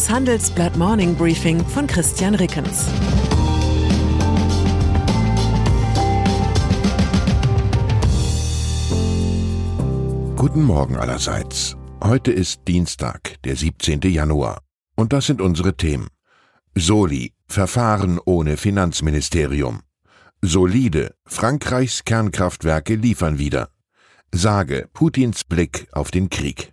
Das Handelsblatt Morning Briefing von Christian Rickens. Guten Morgen allerseits. Heute ist Dienstag, der 17. Januar. Und das sind unsere Themen. Soli, Verfahren ohne Finanzministerium. Solide, Frankreichs Kernkraftwerke liefern wieder. Sage Putins Blick auf den Krieg.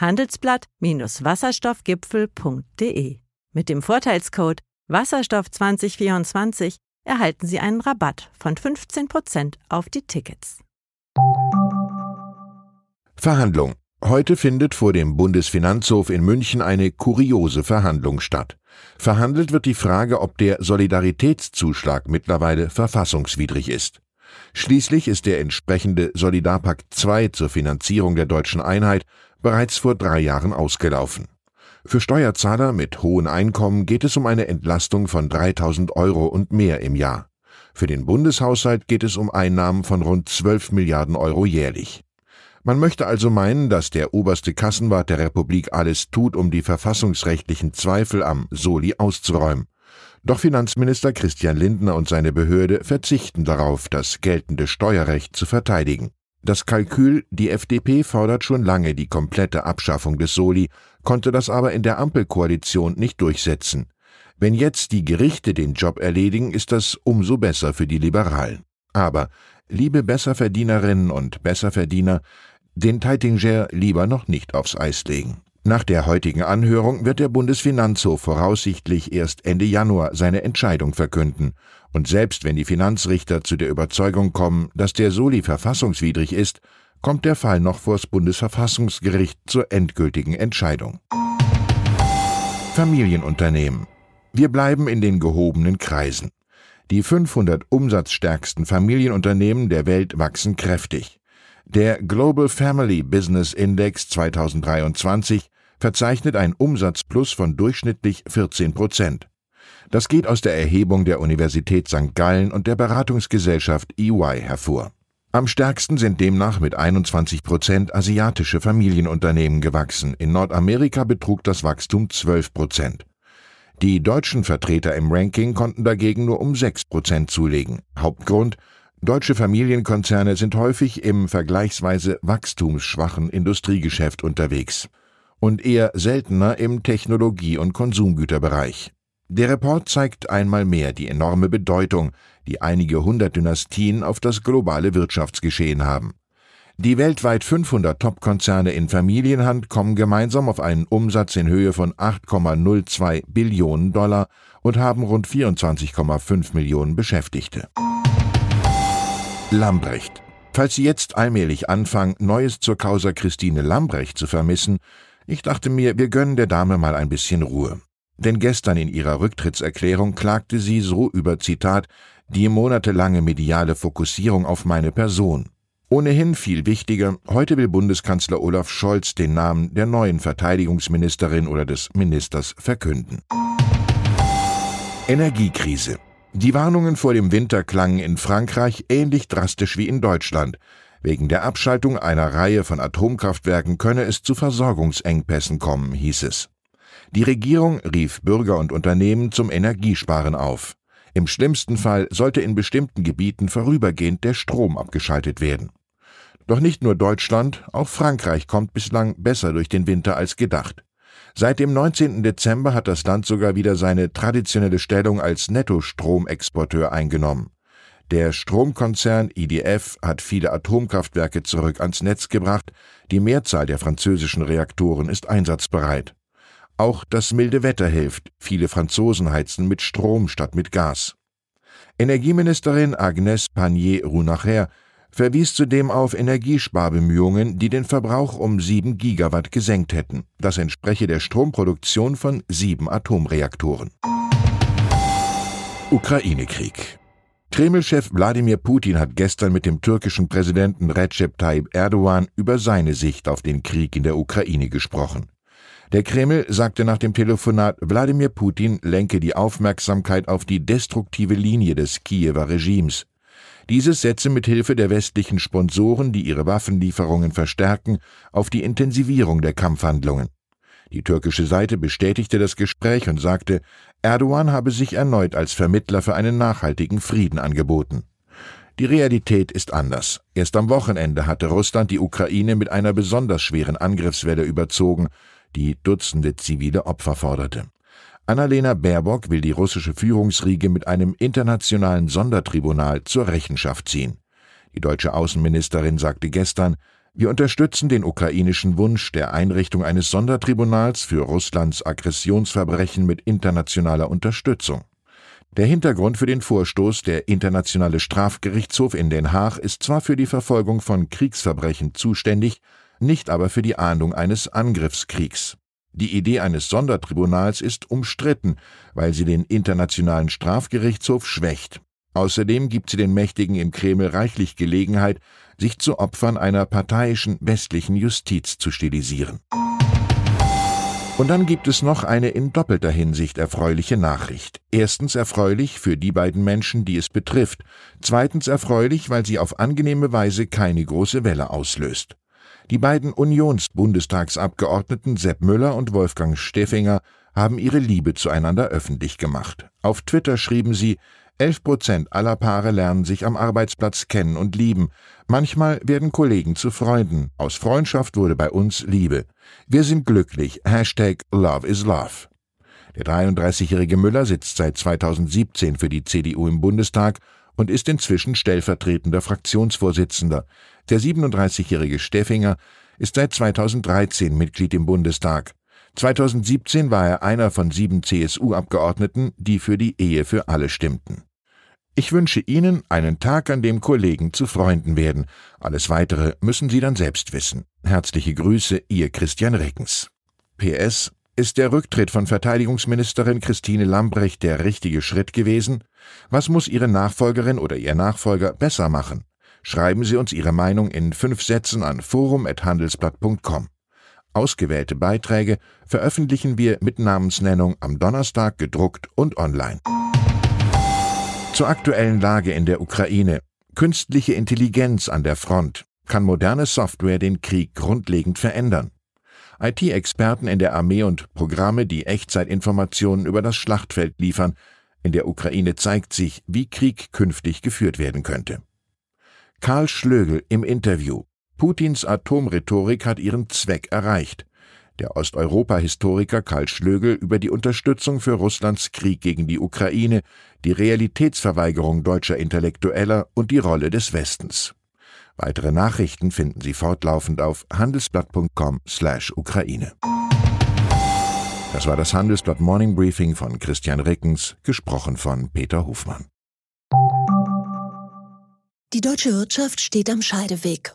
handelsblatt-wasserstoffgipfel.de. Mit dem Vorteilscode Wasserstoff 2024 erhalten Sie einen Rabatt von 15% auf die Tickets. Verhandlung. Heute findet vor dem Bundesfinanzhof in München eine kuriose Verhandlung statt. Verhandelt wird die Frage, ob der Solidaritätszuschlag mittlerweile verfassungswidrig ist. Schließlich ist der entsprechende Solidarpakt II zur Finanzierung der deutschen Einheit bereits vor drei Jahren ausgelaufen. Für Steuerzahler mit hohen Einkommen geht es um eine Entlastung von 3000 Euro und mehr im Jahr. Für den Bundeshaushalt geht es um Einnahmen von rund 12 Milliarden Euro jährlich. Man möchte also meinen, dass der oberste Kassenwart der Republik alles tut, um die verfassungsrechtlichen Zweifel am Soli auszuräumen. Doch Finanzminister Christian Lindner und seine Behörde verzichten darauf, das geltende Steuerrecht zu verteidigen. Das Kalkül, die FDP fordert schon lange die komplette Abschaffung des Soli, konnte das aber in der Ampelkoalition nicht durchsetzen. Wenn jetzt die Gerichte den Job erledigen, ist das umso besser für die Liberalen. Aber, liebe Besserverdienerinnen und Besserverdiener, den Teitinger lieber noch nicht aufs Eis legen. Nach der heutigen Anhörung wird der Bundesfinanzhof voraussichtlich erst Ende Januar seine Entscheidung verkünden. Und selbst wenn die Finanzrichter zu der Überzeugung kommen, dass der Soli verfassungswidrig ist, kommt der Fall noch vors Bundesverfassungsgericht zur endgültigen Entscheidung. Familienunternehmen. Wir bleiben in den gehobenen Kreisen. Die 500 umsatzstärksten Familienunternehmen der Welt wachsen kräftig. Der Global Family Business Index 2023 verzeichnet ein Umsatzplus von durchschnittlich 14 Prozent. Das geht aus der Erhebung der Universität St. Gallen und der Beratungsgesellschaft EY hervor. Am stärksten sind demnach mit 21 Prozent asiatische Familienunternehmen gewachsen. In Nordamerika betrug das Wachstum 12 Prozent. Die deutschen Vertreter im Ranking konnten dagegen nur um 6 Prozent zulegen. Hauptgrund Deutsche Familienkonzerne sind häufig im vergleichsweise wachstumsschwachen Industriegeschäft unterwegs und eher seltener im Technologie- und Konsumgüterbereich. Der Report zeigt einmal mehr die enorme Bedeutung, die einige hundert Dynastien auf das globale Wirtschaftsgeschehen haben. Die weltweit 500 Top-Konzerne in Familienhand kommen gemeinsam auf einen Umsatz in Höhe von 8,02 Billionen Dollar und haben rund 24,5 Millionen Beschäftigte. Lambrecht. Falls Sie jetzt allmählich anfangen, Neues zur Causa Christine Lambrecht zu vermissen, ich dachte mir, wir gönnen der Dame mal ein bisschen Ruhe. Denn gestern in ihrer Rücktrittserklärung klagte sie so über Zitat die monatelange mediale Fokussierung auf meine Person. Ohnehin viel wichtiger, heute will Bundeskanzler Olaf Scholz den Namen der neuen Verteidigungsministerin oder des Ministers verkünden. Energiekrise. Die Warnungen vor dem Winter klangen in Frankreich ähnlich drastisch wie in Deutschland. Wegen der Abschaltung einer Reihe von Atomkraftwerken könne es zu Versorgungsengpässen kommen, hieß es. Die Regierung rief Bürger und Unternehmen zum Energiesparen auf. Im schlimmsten Fall sollte in bestimmten Gebieten vorübergehend der Strom abgeschaltet werden. Doch nicht nur Deutschland, auch Frankreich kommt bislang besser durch den Winter als gedacht. Seit dem 19. Dezember hat das Land sogar wieder seine traditionelle Stellung als Nettostromexporteur eingenommen. Der Stromkonzern IDF hat viele Atomkraftwerke zurück ans Netz gebracht, die Mehrzahl der französischen Reaktoren ist einsatzbereit. Auch das milde Wetter hilft, viele Franzosen heizen mit Strom statt mit Gas. Energieministerin Agnès Pannier-Runacher verwies zudem auf Energiesparbemühungen, die den Verbrauch um 7 Gigawatt gesenkt hätten. Das entspreche der Stromproduktion von sieben Atomreaktoren. Ukraine-Krieg Kreml-Chef Wladimir Putin hat gestern mit dem türkischen Präsidenten Recep Tayyip Erdogan über seine Sicht auf den Krieg in der Ukraine gesprochen. Der Kreml sagte nach dem Telefonat, Wladimir Putin lenke die Aufmerksamkeit auf die destruktive Linie des Kiewer Regimes. Dieses setze mit Hilfe der westlichen Sponsoren, die ihre Waffenlieferungen verstärken, auf die Intensivierung der Kampfhandlungen. Die türkische Seite bestätigte das Gespräch und sagte, Erdogan habe sich erneut als Vermittler für einen nachhaltigen Frieden angeboten. Die Realität ist anders. Erst am Wochenende hatte Russland die Ukraine mit einer besonders schweren Angriffswelle überzogen, die Dutzende zivile Opfer forderte. Annalena Baerbock will die russische Führungsriege mit einem internationalen Sondertribunal zur Rechenschaft ziehen. Die deutsche Außenministerin sagte gestern, wir unterstützen den ukrainischen Wunsch der Einrichtung eines Sondertribunals für Russlands Aggressionsverbrechen mit internationaler Unterstützung. Der Hintergrund für den Vorstoß der Internationale Strafgerichtshof in Den Haag ist zwar für die Verfolgung von Kriegsverbrechen zuständig, nicht aber für die Ahndung eines Angriffskriegs. Die Idee eines Sondertribunals ist umstritten, weil sie den Internationalen Strafgerichtshof schwächt. Außerdem gibt sie den Mächtigen im Kreml reichlich Gelegenheit, sich zu Opfern einer parteiischen westlichen Justiz zu stilisieren. Und dann gibt es noch eine in doppelter Hinsicht erfreuliche Nachricht. Erstens erfreulich für die beiden Menschen, die es betrifft. Zweitens erfreulich, weil sie auf angenehme Weise keine große Welle auslöst. Die beiden Unions-Bundestagsabgeordneten Sepp Müller und Wolfgang Steffinger haben ihre Liebe zueinander öffentlich gemacht. Auf Twitter schrieben sie, Elf Prozent aller Paare lernen sich am Arbeitsplatz kennen und lieben. Manchmal werden Kollegen zu Freunden. Aus Freundschaft wurde bei uns Liebe. Wir sind glücklich. Hashtag Love is Love. Der 33-jährige Müller sitzt seit 2017 für die CDU im Bundestag und ist inzwischen stellvertretender Fraktionsvorsitzender. Der 37-jährige Steffinger ist seit 2013 Mitglied im Bundestag. 2017 war er einer von sieben CSU-Abgeordneten, die für die Ehe für alle stimmten. Ich wünsche Ihnen einen Tag, an dem Kollegen zu Freunden werden. Alles Weitere müssen Sie dann selbst wissen. Herzliche Grüße, Ihr Christian Reckens. PS ist der Rücktritt von Verteidigungsministerin Christine Lambrecht der richtige Schritt gewesen? Was muss Ihre Nachfolgerin oder Ihr Nachfolger besser machen? Schreiben Sie uns Ihre Meinung in fünf Sätzen an forum.handelsblatt.com. Ausgewählte Beiträge veröffentlichen wir mit Namensnennung am Donnerstag gedruckt und online. Zur aktuellen Lage in der Ukraine. Künstliche Intelligenz an der Front. Kann moderne Software den Krieg grundlegend verändern? IT-Experten in der Armee und Programme, die Echtzeitinformationen über das Schlachtfeld liefern, in der Ukraine zeigt sich, wie Krieg künftig geführt werden könnte. Karl Schlögel im Interview. Putins Atomrhetorik hat ihren Zweck erreicht. Der Osteuropa-Historiker Karl Schlögel über die Unterstützung für Russlands Krieg gegen die Ukraine, die Realitätsverweigerung deutscher Intellektueller und die Rolle des Westens. Weitere Nachrichten finden Sie fortlaufend auf handelsblatt.com/ukraine. Das war das Handelsblatt Morning Briefing von Christian Rickens, gesprochen von Peter Hofmann. Die deutsche Wirtschaft steht am Scheideweg.